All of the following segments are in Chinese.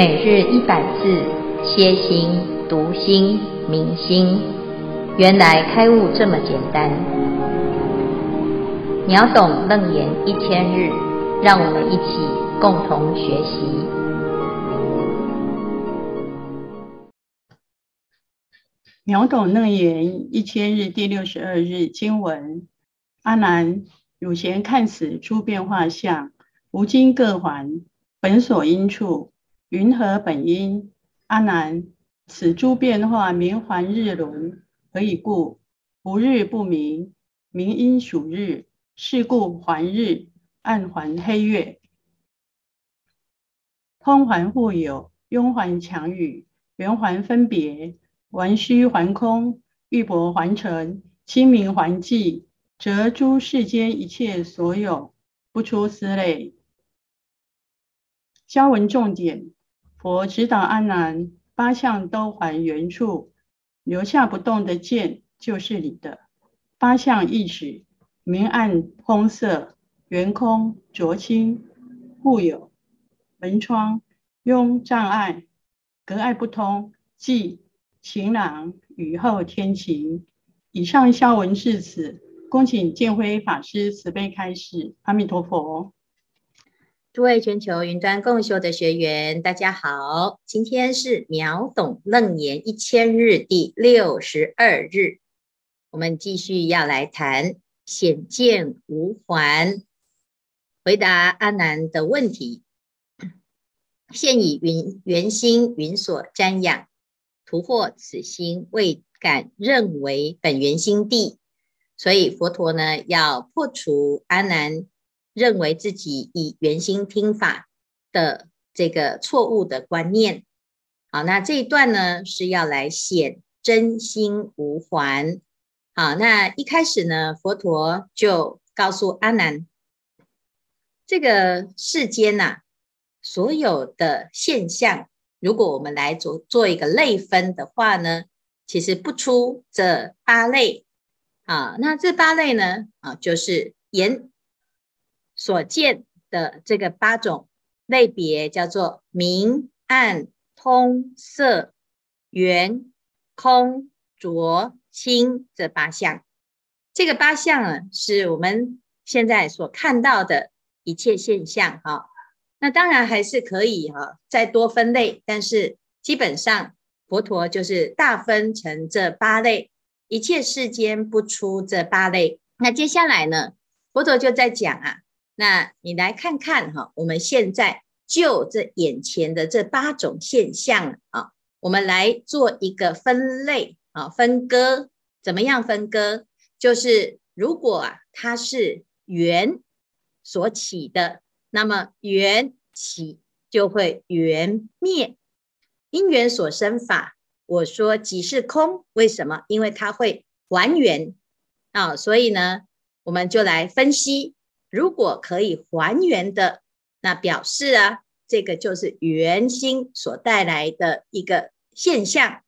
每日一百字，歇心、读心、明心，原来开悟这么简单。秒懂楞严一千日，让我们一起共同学习。秒懂楞严一千日第六十二日经文：阿难，汝闲看此诸变化相，无今各还，本所因处。云何本因？阿难，此诸变化名还日轮，何以故？不日不明，明因属日，是故还日，暗还黑月。通还互有，拥还强与，缘还分别，顽虚还空，玉帛还尘，清明还寂，则诸世间一切所有，不出斯类。消文重点。佛指导阿难，八相都还原处，留下不动的剑就是你的。八相意指明暗、红色、圆空、浊清、互有、门窗、拥障碍、隔碍不通、即、晴朗、雨后天晴。以上消文至此，恭请见辉法师慈悲开示。阿弥陀佛。诸位全球云端共修的学员，大家好，今天是秒懂楞严一千日第六十二日，我们继续要来谈显见无还，回答阿难的问题。现以云圆心云所瞻仰，徒获此心未敢认为本源心地，所以佛陀呢要破除阿难。认为自己以圆心听法的这个错误的观念，好，那这一段呢是要来显真心无还。好，那一开始呢，佛陀就告诉阿难，这个世间呐、啊，所有的现象，如果我们来做做一个类分的话呢，其实不出这八类。啊，那这八类呢，啊，就是眼。所见的这个八种类别叫做明暗通色圆空浊清这八项。这个八项啊，是我们现在所看到的一切现象哈。那当然还是可以哈，再多分类，但是基本上佛陀就是大分成这八类，一切世间不出这八类。那接下来呢，佛陀就在讲啊。那你来看看哈，我们现在就这眼前的这八种现象啊，我们来做一个分类啊，分割，怎么样分割？就是如果啊，它是缘所起的，那么缘起就会缘灭，因缘所生法。我说即是空，为什么？因为它会还原啊，所以呢，我们就来分析。如果可以还原的，那表示啊，这个就是圆心所带来的一个现象。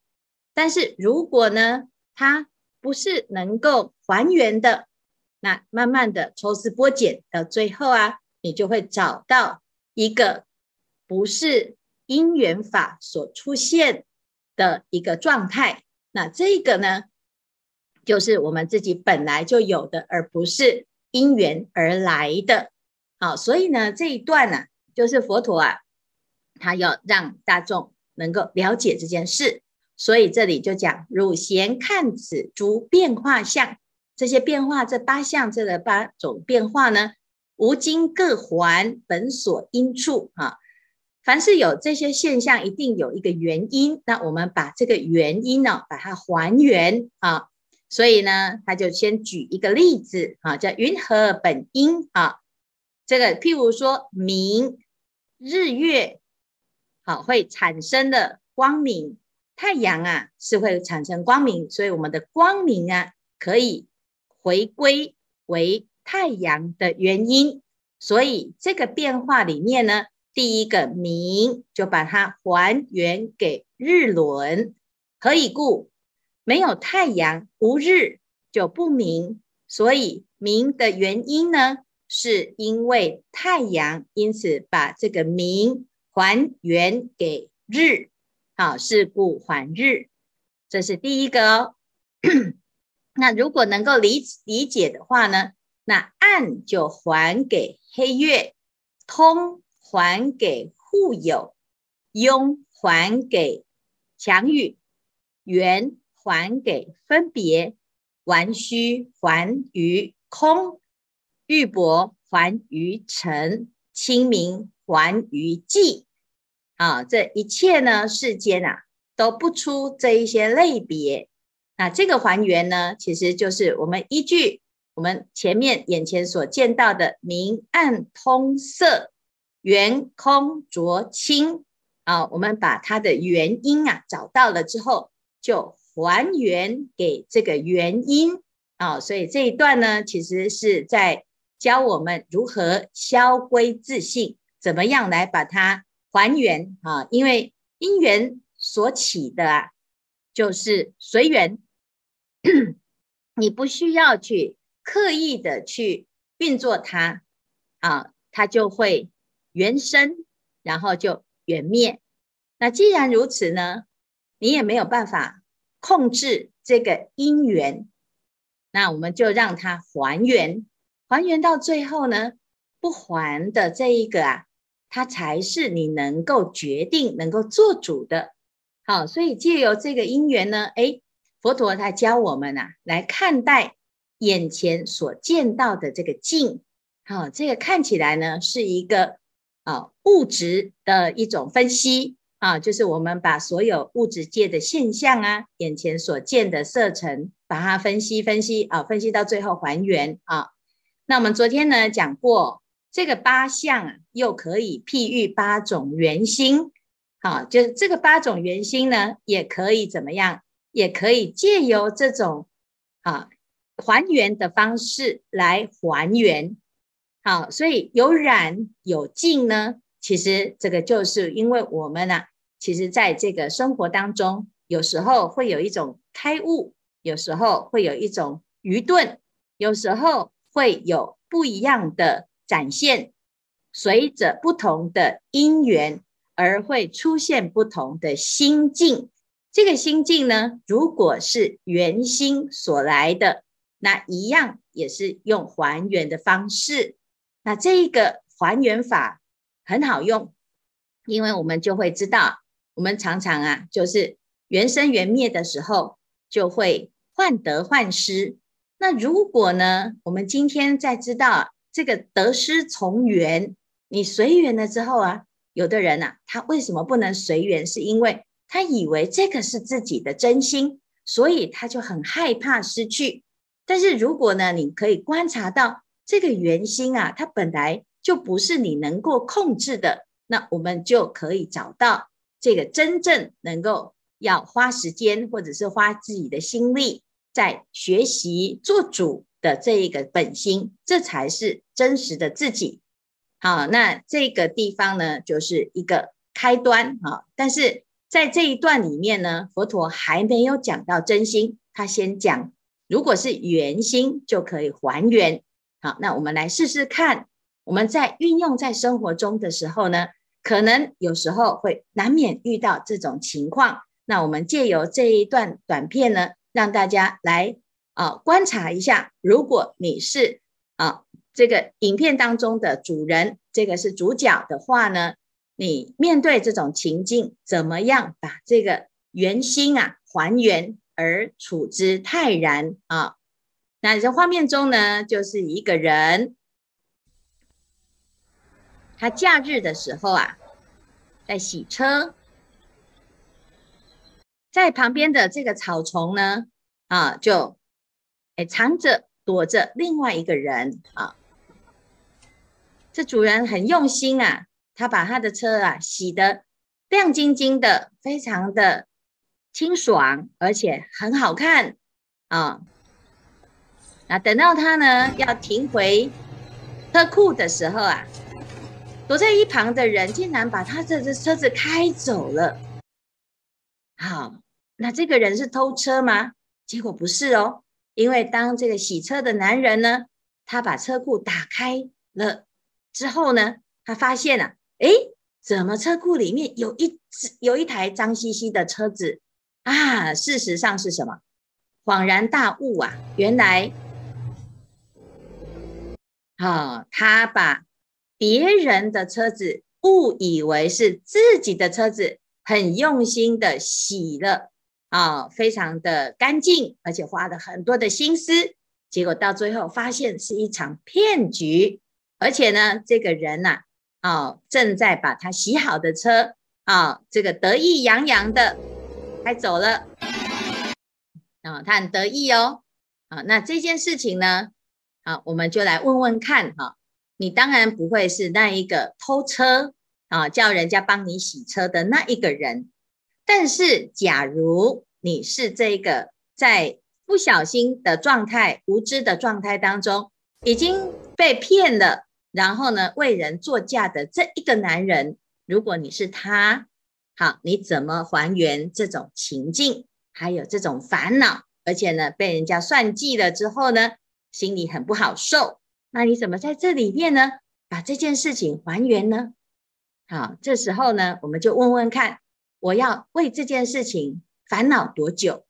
但是如果呢，它不是能够还原的，那慢慢的抽丝剥茧，到最后啊，你就会找到一个不是因缘法所出现的一个状态。那这个呢，就是我们自己本来就有的，而不是。因缘而来的，好，所以呢，这一段呢、啊，就是佛陀啊，他要让大众能够了解这件事，所以这里就讲：汝贤看此诸变化相，这些变化，这八相，这个八种变化呢，无今各还本所因处啊。凡是有这些现象，一定有一个原因，那我们把这个原因呢，把它还原啊。所以呢，他就先举一个例子啊，叫云何本因啊？这个譬如说明日月，好会产生的光明，太阳啊是会产生光明，所以我们的光明啊可以回归为太阳的原因。所以这个变化里面呢，第一个明就把它还原给日轮，何以故？没有太阳，无日就不明，所以明的原因呢，是因为太阳，因此把这个明还原给日，好，是故还日，这是第一个哦。那如果能够理理解的话呢，那暗就还给黑月，通还给互友，庸还给强雨，缘还给分别，顽虚还于空，玉帛还于尘，清明还于寂。啊，这一切呢，世间啊，都不出这一些类别。那这个还原呢，其实就是我们依据我们前面眼前所见到的明暗通色、圆空浊清啊，我们把它的原因啊找到了之后，就还原给这个原因啊。所以这一段呢，其实是在教我们如何消归自信，怎么样来把它还原啊。因为因缘所起的啊，就是随缘。你不需要去刻意的去运作它啊，它就会缘生，然后就缘灭。那既然如此呢，你也没有办法控制这个因缘，那我们就让它还原，还原到最后呢，不还的这一个啊，它才是你能够决定、能够做主的。好，所以借由这个因缘呢，诶。佛陀他教我们啊，来看待眼前所见到的这个境，好，这个看起来呢是一个啊物质的一种分析啊，就是我们把所有物质界的现象啊，眼前所见的色尘，把它分析分析啊，分析到最后还原啊。那我们昨天呢讲过，这个八相啊，又可以譬喻八种圆心，好，就是这个八种圆心呢，也可以怎么样？也可以借由这种啊还原的方式来还原，好，所以有染有净呢，其实这个就是因为我们呢、啊，其实在这个生活当中，有时候会有一种开悟，有时候会有一种愚钝，有时候会有不一样的展现，随着不同的因缘而会出现不同的心境。这个心境呢，如果是圆心所来的，那一样也是用还原的方式。那这一个还原法很好用，因为我们就会知道，我们常常啊，就是缘生缘灭的时候，就会患得患失。那如果呢，我们今天在知道这个得失从缘，你随缘了之后啊，有的人啊，他为什么不能随缘？是因为他以为这个是自己的真心，所以他就很害怕失去。但是如果呢，你可以观察到这个圆心啊，它本来就不是你能够控制的，那我们就可以找到这个真正能够要花时间或者是花自己的心力在学习做主的这一个本心，这才是真实的自己。好，那这个地方呢，就是一个开端啊，但是。在这一段里面呢，佛陀还没有讲到真心，他先讲，如果是圆心就可以还原。好，那我们来试试看，我们在运用在生活中的时候呢，可能有时候会难免遇到这种情况。那我们借由这一段短片呢，让大家来啊观察一下，如果你是啊这个影片当中的主人，这个是主角的话呢，你面对这种情境，怎么样把这个圆心啊还原而处之泰然啊？那这画面中呢，就是一个人，他假日的时候啊，在洗车，在旁边的这个草丛呢，啊，就哎藏着躲着另外一个人啊。这主人很用心啊。他把他的车啊洗得亮晶晶的，非常的清爽，而且很好看啊。那等到他呢要停回车库的时候啊，躲在一旁的人竟然把他这只车子开走了。好，那这个人是偷车吗？结果不是哦，因为当这个洗车的男人呢，他把车库打开了之后呢，他发现啊。诶，怎么车库里面有一只有一台脏兮兮的车子啊？事实上是什么？恍然大悟啊！原来，啊，他把别人的车子误以为是自己的车子，很用心的洗了啊，非常的干净，而且花了很多的心思，结果到最后发现是一场骗局，而且呢，这个人呐，啊，正在把他洗好的车啊，这个得意洋洋的开走了。啊，他很得意哦。啊，那这件事情呢，啊，我们就来问问看哈。你当然不会是那一个偷车啊，叫人家帮你洗车的那一个人。但是，假如你是这个在不小心的状态、无知的状态当中，已经被骗了，然后呢，为人作嫁的这一个男人，如果你是他，好，你怎么还原这种情境？还有这种烦恼，而且呢，被人家算计了之后呢，心里很不好受。那你怎么在这里面呢，把这件事情还原呢？好，这时候呢，我们就问问看，我要为这件事情烦恼多久？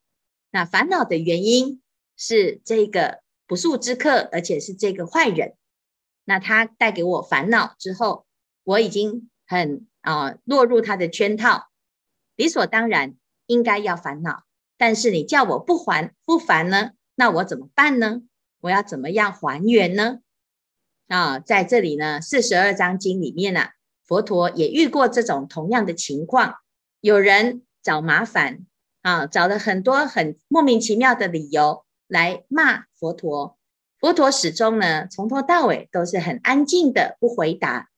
那烦恼的原因是这个不速之客，而且是这个坏人。那他带给我烦恼之后，我已经很啊、落入他的圈套，理所当然应该要烦恼。但是你叫我不还不烦呢？那我怎么办呢？我要怎么样还原呢？啊，在这里呢，四十二章经里面呢、啊，佛陀也遇过这种同样的情况，有人找麻烦啊，找了很多很莫名其妙的理由来骂佛陀，佛陀始终呢，从头到尾都是很安静的不回答，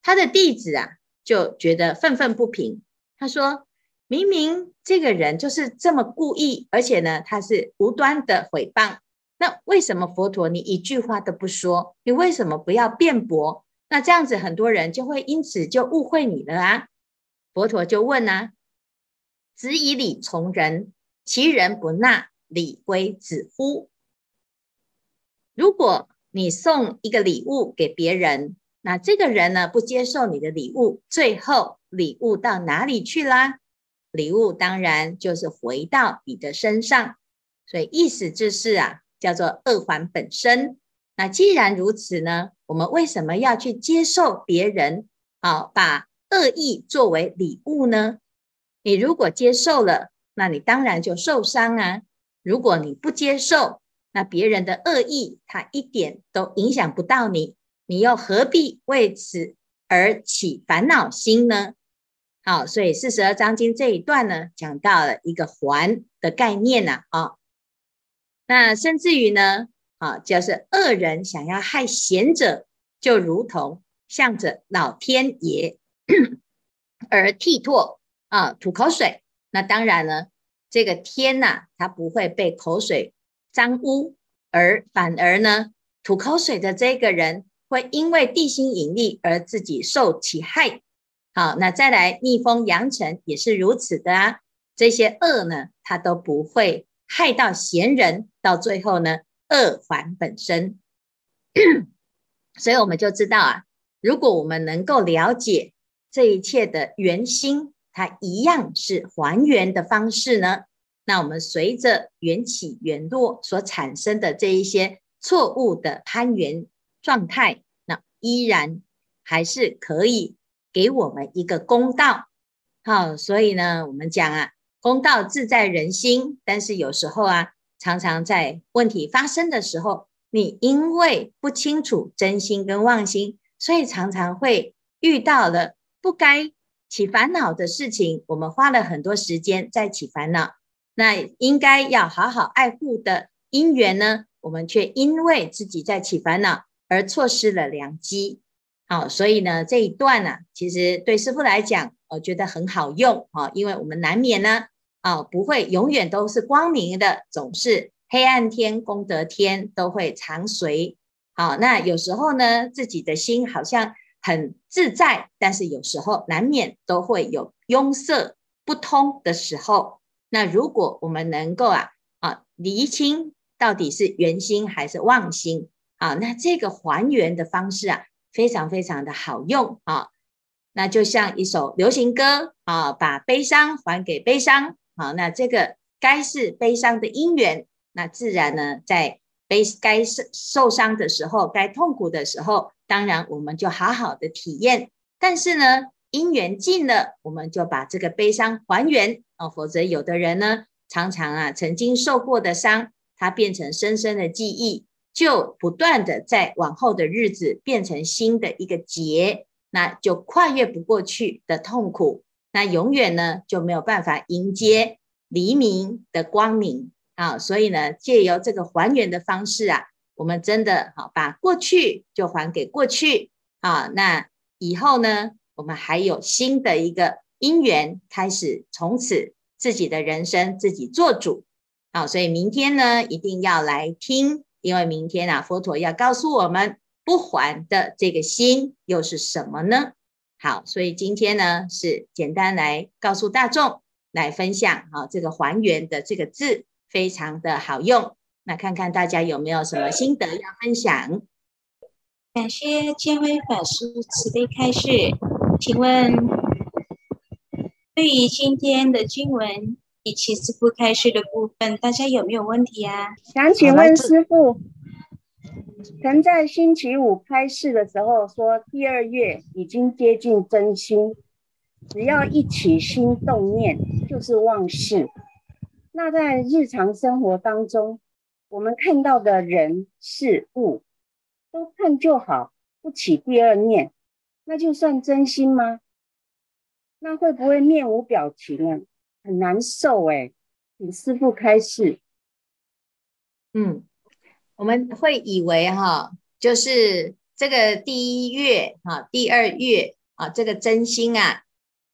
他的弟子啊就觉得愤愤不平，他说。明明这个人就是这么故意，而且呢，他是无端的诽谤。那为什么佛陀你一句话都不说？你为什么不要辩驳？那这样子很多人就会因此就误会你了啊。佛陀就问啊：子以礼从人，其人不纳，礼归子乎？如果你送一个礼物给别人，那这个人呢，不接受你的礼物，最后礼物到哪里去啦？礼物当然就是回到你的身上，所以意思就是啊，叫做恶环本身。那既然如此呢，我们为什么要去接受别人啊把恶意作为礼物呢？你如果接受了，那你当然就受伤啊；如果你不接受，那别人的恶意他一点都影响不到你，你又何必为此而起烦恼心呢？好，所以四十二章经这一段呢，讲到了一个环的概念呐，啊，那甚至于呢，啊，就是恶人想要害贤者，就如同向着老天爷 而剃唾啊，吐口水。那当然呢，这个天呐，它不会被口水脏污，而反而呢，吐口水的这个人会因为地心引力而自己受其害。好，那再来逆风扬尘也是如此的啊。这些恶呢，它都不会害到贤人，到最后呢，恶还本身。所以我们就知道啊，如果我们能够了解这一切的原心，它一样是还原的方式呢。那我们随着缘起缘落所产生的这一些错误的攀缘状态，那依然还是可以。给我们一个公道，好，所以呢，我们讲啊，公道自在人心。但是有时候啊，常常在问题发生的时候，你因为不清楚真心跟妄心，所以常常会遇到了不该起烦恼的事情。我们花了很多时间在起烦恼，那应该要好好爱护的因缘呢，我们却因为自己在起烦恼而错失了良机。好，所以呢，这一段呢、啊，其实对师父来讲，我觉得很好用啊，因为我们难免呢，啊，不会永远都是光明的，总是黑暗天、功德天都会常随。好，那有时候呢，自己的心好像很自在，但是有时候难免都会有壅塞不通的时候。那如果我们能够啊啊厘清到底是圆心还是妄心啊，那这个还原的方式啊。非常非常的好用啊！那就像一首流行歌啊，把悲伤还给悲伤。好，那这个该是悲伤的因缘，那自然呢，在悲该受受伤的时候，该痛苦的时候，当然我们就好好的体验。但是呢，因缘尽了，我们就把这个悲伤还原啊，否则有的人呢，常常啊曾经受过的伤，它变成深深的记忆，就不断的在往后的日子变成新的一个结。那就跨越不过去的痛苦，那永远呢就没有办法迎接黎明的光明啊！所以呢，借由这个还原的方式啊，我们真的好把过去就还给过去啊！那以后呢，我们还有新的一个因缘开始，从此自己的人生自己做主啊！所以明天呢，一定要来听，因为明天啊，佛陀要告诉我们。不还的这个心又是什么呢？好，所以今天呢是简单来告诉大众来分享啊，这个还原的这个字非常的好用。那看看大家有没有什么心得要分享？感谢建威法师慈悲开示。请问，对于今天的经文以及师父开示的部分，大家有没有问题啊？想请问师父。曾在星期五开示的时候说，第二月已经接近真心，只要一起心动念就是忘事。那在日常生活当中，我们看到的人事物都看就好，不起第二念，那就算真心吗？那会不会面无表情啊？很难受哎，请师傅开示。嗯。我们会以为哈，就是这个第一月哈，第二月啊，这个真心啊，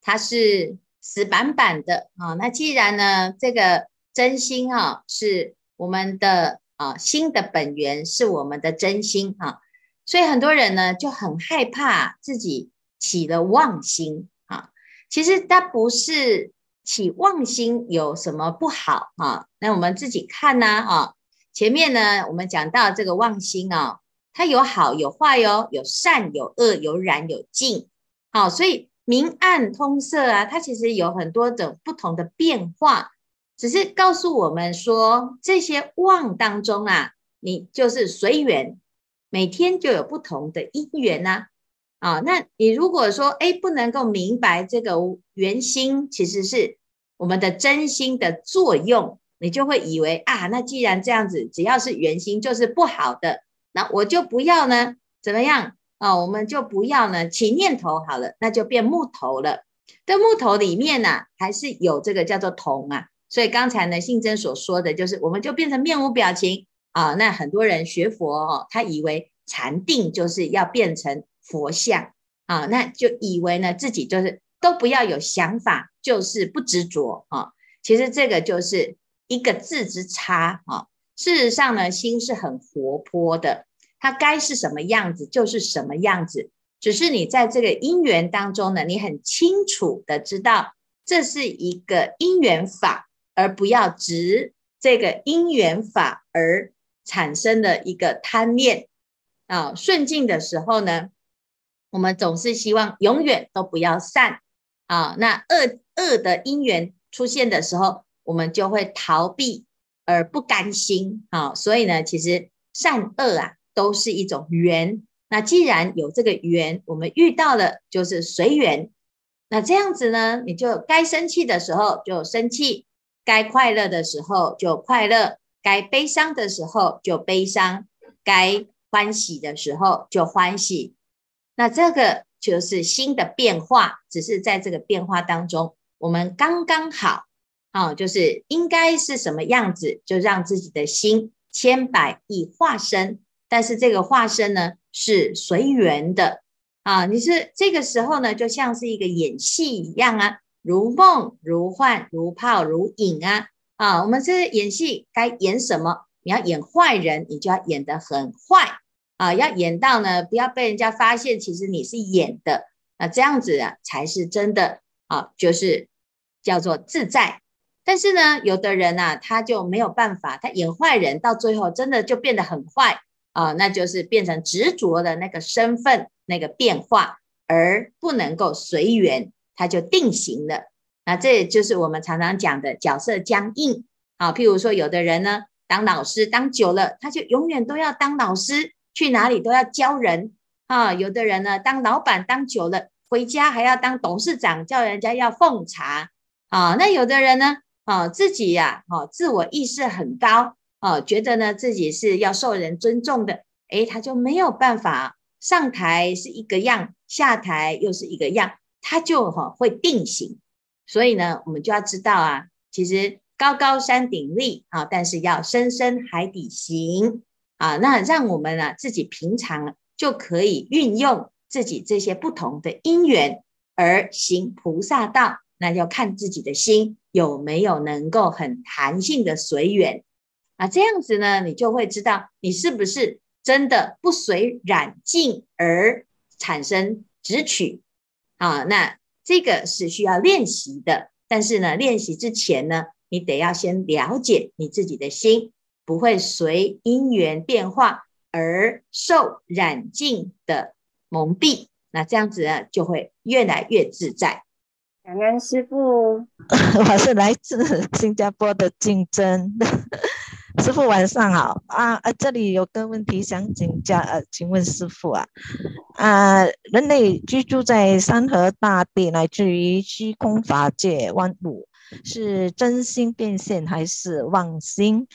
它是死板板的啊。那既然呢，这个真心啊，是我们的啊心的本源，是我们的真心啊，所以很多人呢就很害怕自己起了妄心啊。其实它不是起妄心有什么不好啊？那我们自己看呢啊。前面呢，我们讲到这个妄心哦，它有好有坏哟，有善有恶，有染有净，好，所以明暗通色啊，它其实有很多种不同的变化，只是告诉我们说，这些妄当中啊，你就是随缘，每天就有不同的因缘呐，啊，那你如果说哎，不能够明白这个缘心，其实是我们的真心的作用。你就会以为啊，那既然这样子，只要是圆心就是不好的，那我就不要呢？怎么样啊、我们就不要呢？起念头好了，那就变木头了。这木头里面呢、啊，还是有这个叫做铜啊。所以刚才呢，信真所说的就是，我们就变成面无表情啊。那很多人学佛哦，他以为禅定就是要变成佛像啊，那就以为呢自己就是都不要有想法，就是不执着啊。其实这个就是。一个字之差啊！事实上呢，心是很活泼的，它该是什么样子就是什么样子。只是你在这个因缘当中呢，你很清楚的知道这是一个因缘法，而不要执这个因缘法而产生的一个贪念啊。顺境的时候呢，我们总是希望永远都不要散啊。那恶恶的因缘出现的时候，我们就会逃避而不甘心啊，所以呢，其实善恶啊都是一种缘。那既然有这个缘，我们遇到了就是随缘。那这样子呢，你就该生气的时候就生气，该快乐的时候就快乐，该悲伤的时候就悲伤，该欢喜的时候就欢喜。那这个就是心的变化，只是在这个变化当中，我们刚刚好。啊，就是应该是什么样子，就让自己的心千百亿化身，但是这个化身呢是随缘的啊。你是这个时候呢，就像是一个演戏一样啊，如梦如幻，如泡如影啊啊。我们这演戏该演什么？你要演坏人，你就要演得很坏啊，要演到呢不要被人家发现，其实你是演的，那这样子啊才是真的啊，就是叫做自在。但是呢，有的人啊，他就没有办法，他演坏人，到最后真的就变得很坏啊，那就是变成执着的那个身份那个变化。而不能够随缘，他就定型了。那这也就是我们常常讲的角色僵硬啊。譬如说，有的人呢，当老师当久了，他就永远都要当老师，去哪里都要教人啊。有的人呢，当老板当久了，回家还要当董事长，叫人家要奉茶啊。那有的人呢，啊，自己呀，啊，自我意识很高啊，觉得呢自己是要受人尊重的，诶，他就没有办法上台是一个样，下台又是一个样，他就哈会定型。所以呢，我们就要知道啊，其实高高山顶立啊，但是要深深海底行啊。那让我们呢自己平常就可以运用自己这些不同的因缘而行菩萨道。那要看自己的心有没有能够很弹性的随缘啊。这样子呢，你就会知道你是不是真的不随染净而产生执取啊。那。这个是需要练习的，但是呢，练习之前呢，你得要先了解你自己的心，不会随因缘变化而受染净的蒙蔽，那这样子呢，就会越来越自在。感恩师傅，我是来自新加坡的竞争。师傅晚上好啊！这里有个问题想请教，呃，请问师傅啊，啊，人类居住在山河大地乃至于虚空法界万物，是真心变现还是妄心？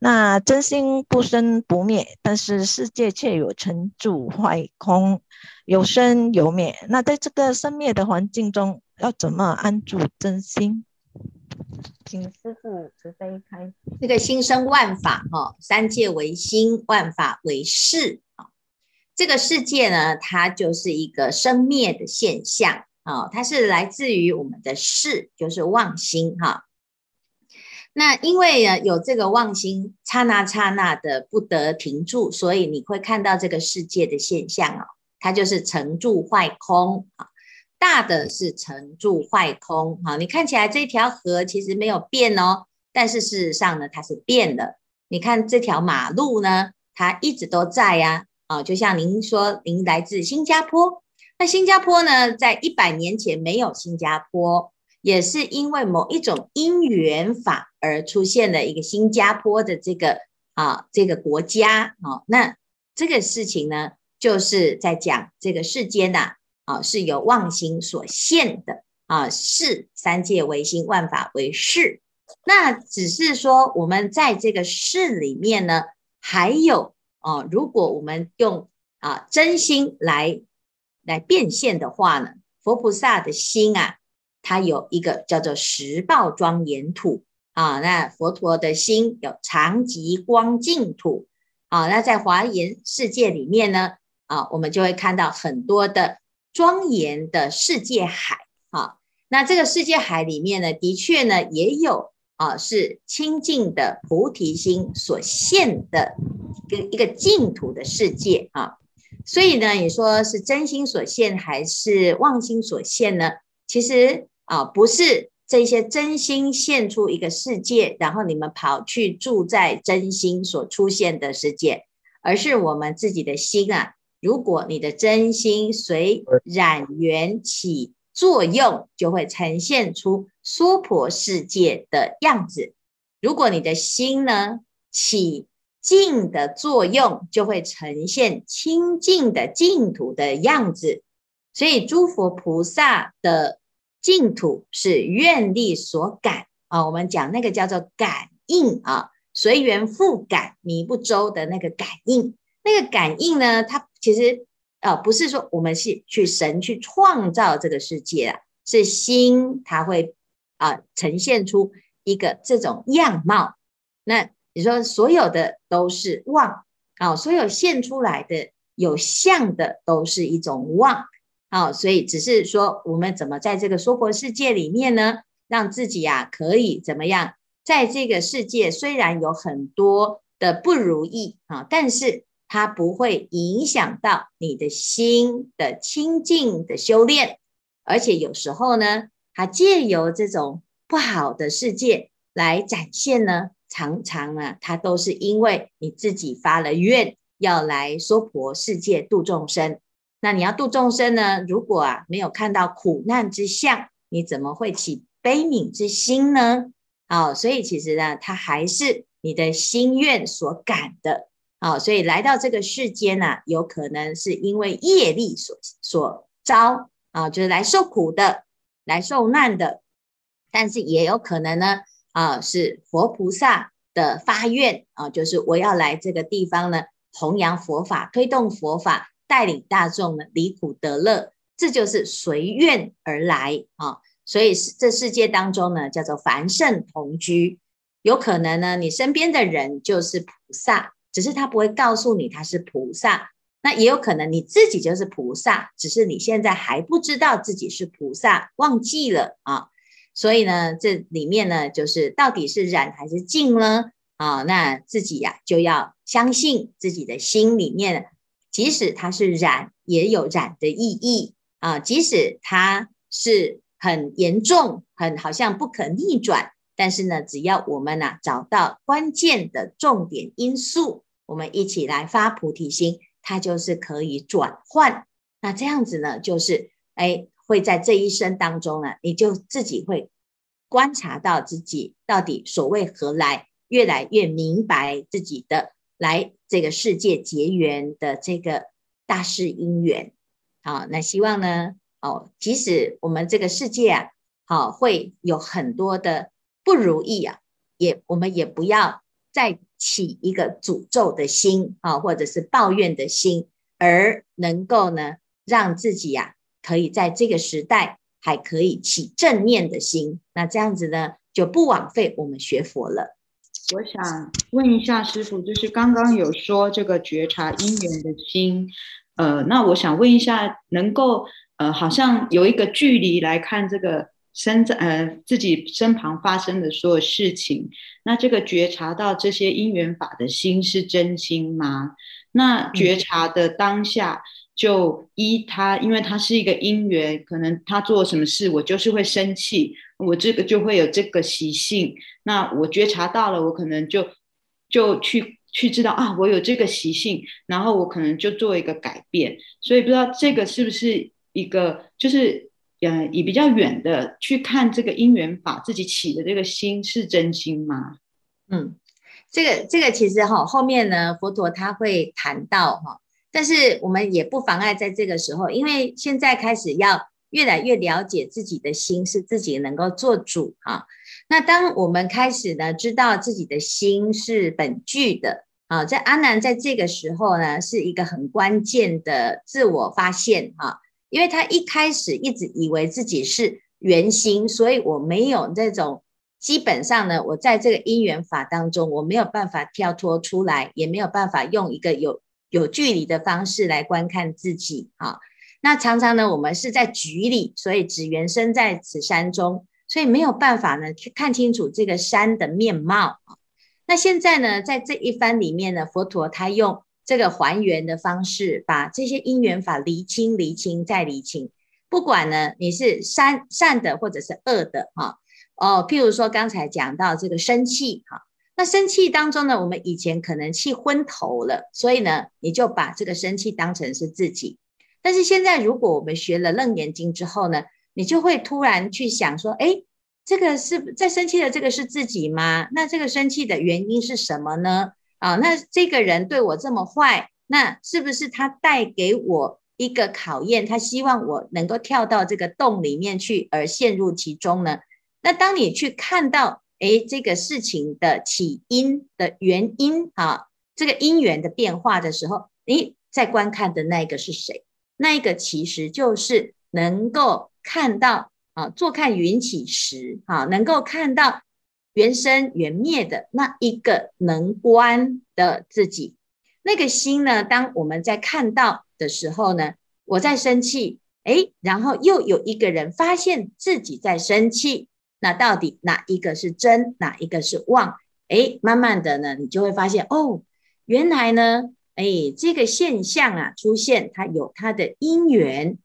那真心不生不灭，但是世界却有成住坏空，有生有灭。那在这个生灭的环境中，要怎么安住真心？请师父慈悲开。这个心生万法，哈，三界为心，万法为识，啊，这个世界呢，它就是一个生灭的现象，啊，它是来自于我们的识，就是妄心，哈。那因为呢，有这个妄心，刹那刹那的不得停住，所以你会看到这个世界的现象啊，它就是成住坏空，啊。大的是成住坏空，好，你看起来这条河其实没有变哦，但是事实上呢，它是变的。你看这条马路呢，它一直都在呀，啊，就像您说，您来自新加坡，那新加坡呢，在一百年前没有新加坡，也是因为某一种因缘法而出现了一个新加坡的这个啊这个国家，啊，那这个事情呢，就是在讲这个世间呐。啊是由妄心所现的啊，是三界为心，万法为识。那只是说，我们在这个识里面呢，还有啊，如果我们用啊真心来来变现的话呢，佛菩萨的心啊，它有一个叫做十报庄严土啊。那佛陀的心有长吉光净土啊。那在华严世界里面呢，啊，我们就会看到很多的。庄严的世界海，啊，那这个世界海里面呢，的确呢也有啊，是清净的菩提心所现的一个一个净土的世界啊。所以呢，你说是真心所现还是妄心所现呢？其实啊，不是这些真心现出一个世界，然后你们跑去住在真心所出现的世界，而是我们自己的心啊。如果你的真心随染缘起作用，就会呈现出娑婆世界的样子；如果你的心呢起净的作用，就会呈现清净的净土的样子。所以，诸佛菩萨的净土是愿力所感啊。我们讲那个叫做感应啊，随缘复感，迷不周的那个感应。那个感应呢，它其实呃不是说我们是去神去创造这个世界啊，是心它会啊、呈现出一个这种样貌。那你说所有的都是妄啊、所有现出来的有相的都是一种妄啊、所以只是说我们怎么在这个娑婆世界里面呢，让自己啊可以怎么样，在这个世界虽然有很多的不如意啊，但是。它不会影响到你的心的清净的修炼，而且有时候呢，它借由这种不好的世界来展现呢，常常啊，它都是因为你自己发了愿要来娑婆世界度众生。那你要度众生呢？如果啊没有看到苦难之相，你怎么会起悲悯之心呢？好，所以其实呢，它还是你的心愿所感的。啊，所以来到这个世间呢，有可能是因为业力所所招啊，就是来受苦的，来受难的。但是也有可能呢，啊，是佛菩萨的发愿啊，就是我要来这个地方呢，弘扬佛法，推动佛法，带领大众呢离苦得乐，这就是随愿而来啊。所以这世界当中呢，叫做凡圣同居。有可能呢，你身边的人就是菩萨，只是他不会告诉你他是菩萨。那也有可能你自己就是菩萨，只是你现在还不知道自己是菩萨，忘记了啊。所以呢，这里面呢，就是到底是染还是净呢？啊，那自己呀、啊、就要相信自己的心里面，即使它是染，也有染的意义啊。即使它是。很严重，很好像不可逆转。但是呢，只要我们呢、找到关键的重点因素，我们一起来发菩提心，它就是可以转换。那这样子呢，就是哎，会在这一生当中呢，你就自己会观察到自己到底所谓何来，越来越明白自己的来这个世界结缘的这个大事因缘。好，那希望呢。哦，即使我们这个世界啊，好会有很多的不如意啊，也我们也不要再起一个诅咒的心啊，或者是抱怨的心，而能够呢，让自己呀、啊，可以在这个时代还可以起正念的心，那这样子呢，就不枉费我们学佛了。我想问一下师傅，就是刚刚有说这个觉察因缘的心，呃，那我想问一下，能够。呃，好像有一个距离来看这个身在呃自己身旁发生的所有事情，那这个觉察到这些因缘法的心是真心吗？那觉察的当下就依他，因为他是一个因缘，可能他做什么事，我就是会生气，我这个就会有这个习性。那我觉察到了，我可能就就去去知道啊，我有这个习性，然后我可能就做一个改变。所以不知道这个是不是？一个就是，呃，以比较远的去看这个因缘法，自己起的这个心是真心吗？嗯，这个这个其实哈，后面呢，佛陀他会谈到哈，但是我们也不妨碍在这个时候，因为现在开始要越来越了解自己的心是自己能够做主哈。那当我们开始呢，知道自己的心是本具的啊，在阿难在这个时候呢，是一个很关键的自我发现哈。因为他一开始一直以为自己是圆心，所以我没有这种，基本上呢，我在这个因缘法当中，我没有办法跳脱出来，也没有办法用一个有有距离的方式来观看自己啊。那常常呢，我们是在局里，所以只缘身在此山中，所以没有办法呢去看清楚这个山的面貌。那现在呢，在这一番里面呢，佛陀他用。这个还原的方式，把这些因缘法厘清、厘清再厘清。不管呢，你是善善的或者是恶的，哈哦，譬如说刚才讲到这个生气，哈，那生气当中呢，我们以前可能气昏头了，所以呢，你就把这个生气当成是自己。但是现在，如果我们学了《楞严经》之后呢，你就会突然去想说，哎，这个是在生气的这个是自己吗？那这个生气的原因是什么呢？啊，那这个人对我这么坏，那是不是他带给我一个考验？他希望我能够跳到这个洞里面去，而陷入其中呢？那当你去看到，诶，这个事情的起因的原因啊，这个因缘的变化的时候，你在观看的那一个是谁？那一个其实就是能够看到啊，坐看云起时啊，能够看到。缘生缘灭的那一个能观的自己，那个心呢？当我们在看到的时候呢，我在生气，诶，然后又有一个人发现自己在生气，那到底哪一个是真，哪一个是妄？诶，慢慢的呢，你就会发现，哦，原来呢，诶，这个现象啊出现，它有它的因缘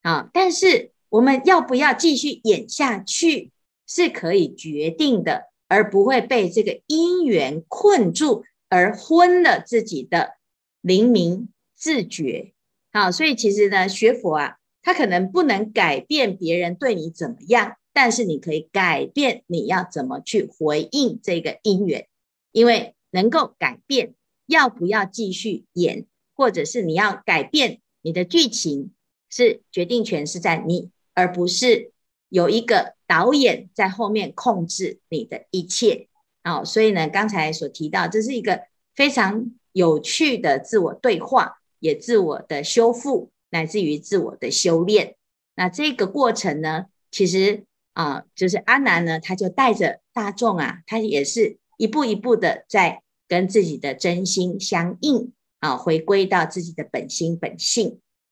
啊，但是我们要不要继续演下去，是可以决定的。而不会被这个因缘困住，而昏了自己的灵明自觉。好，所以其实呢，学佛啊，他可能不能改变别人对你怎么样，但是你可以改变你要怎么去回应这个因缘，因为能够改变要不要继续演，或者是你要改变你的剧情，是决定权是在你，而不是有一个导演在后面控制你的一切。好，所以呢，刚才所提到，这是一个非常有趣的自我对话。也自我的修复，乃至于自我的修炼。那这个过程呢，其实啊、就是阿南呢，他就带着大众啊，他也是一步一步的在跟自己的真心相应啊，回归到自己的本心本性。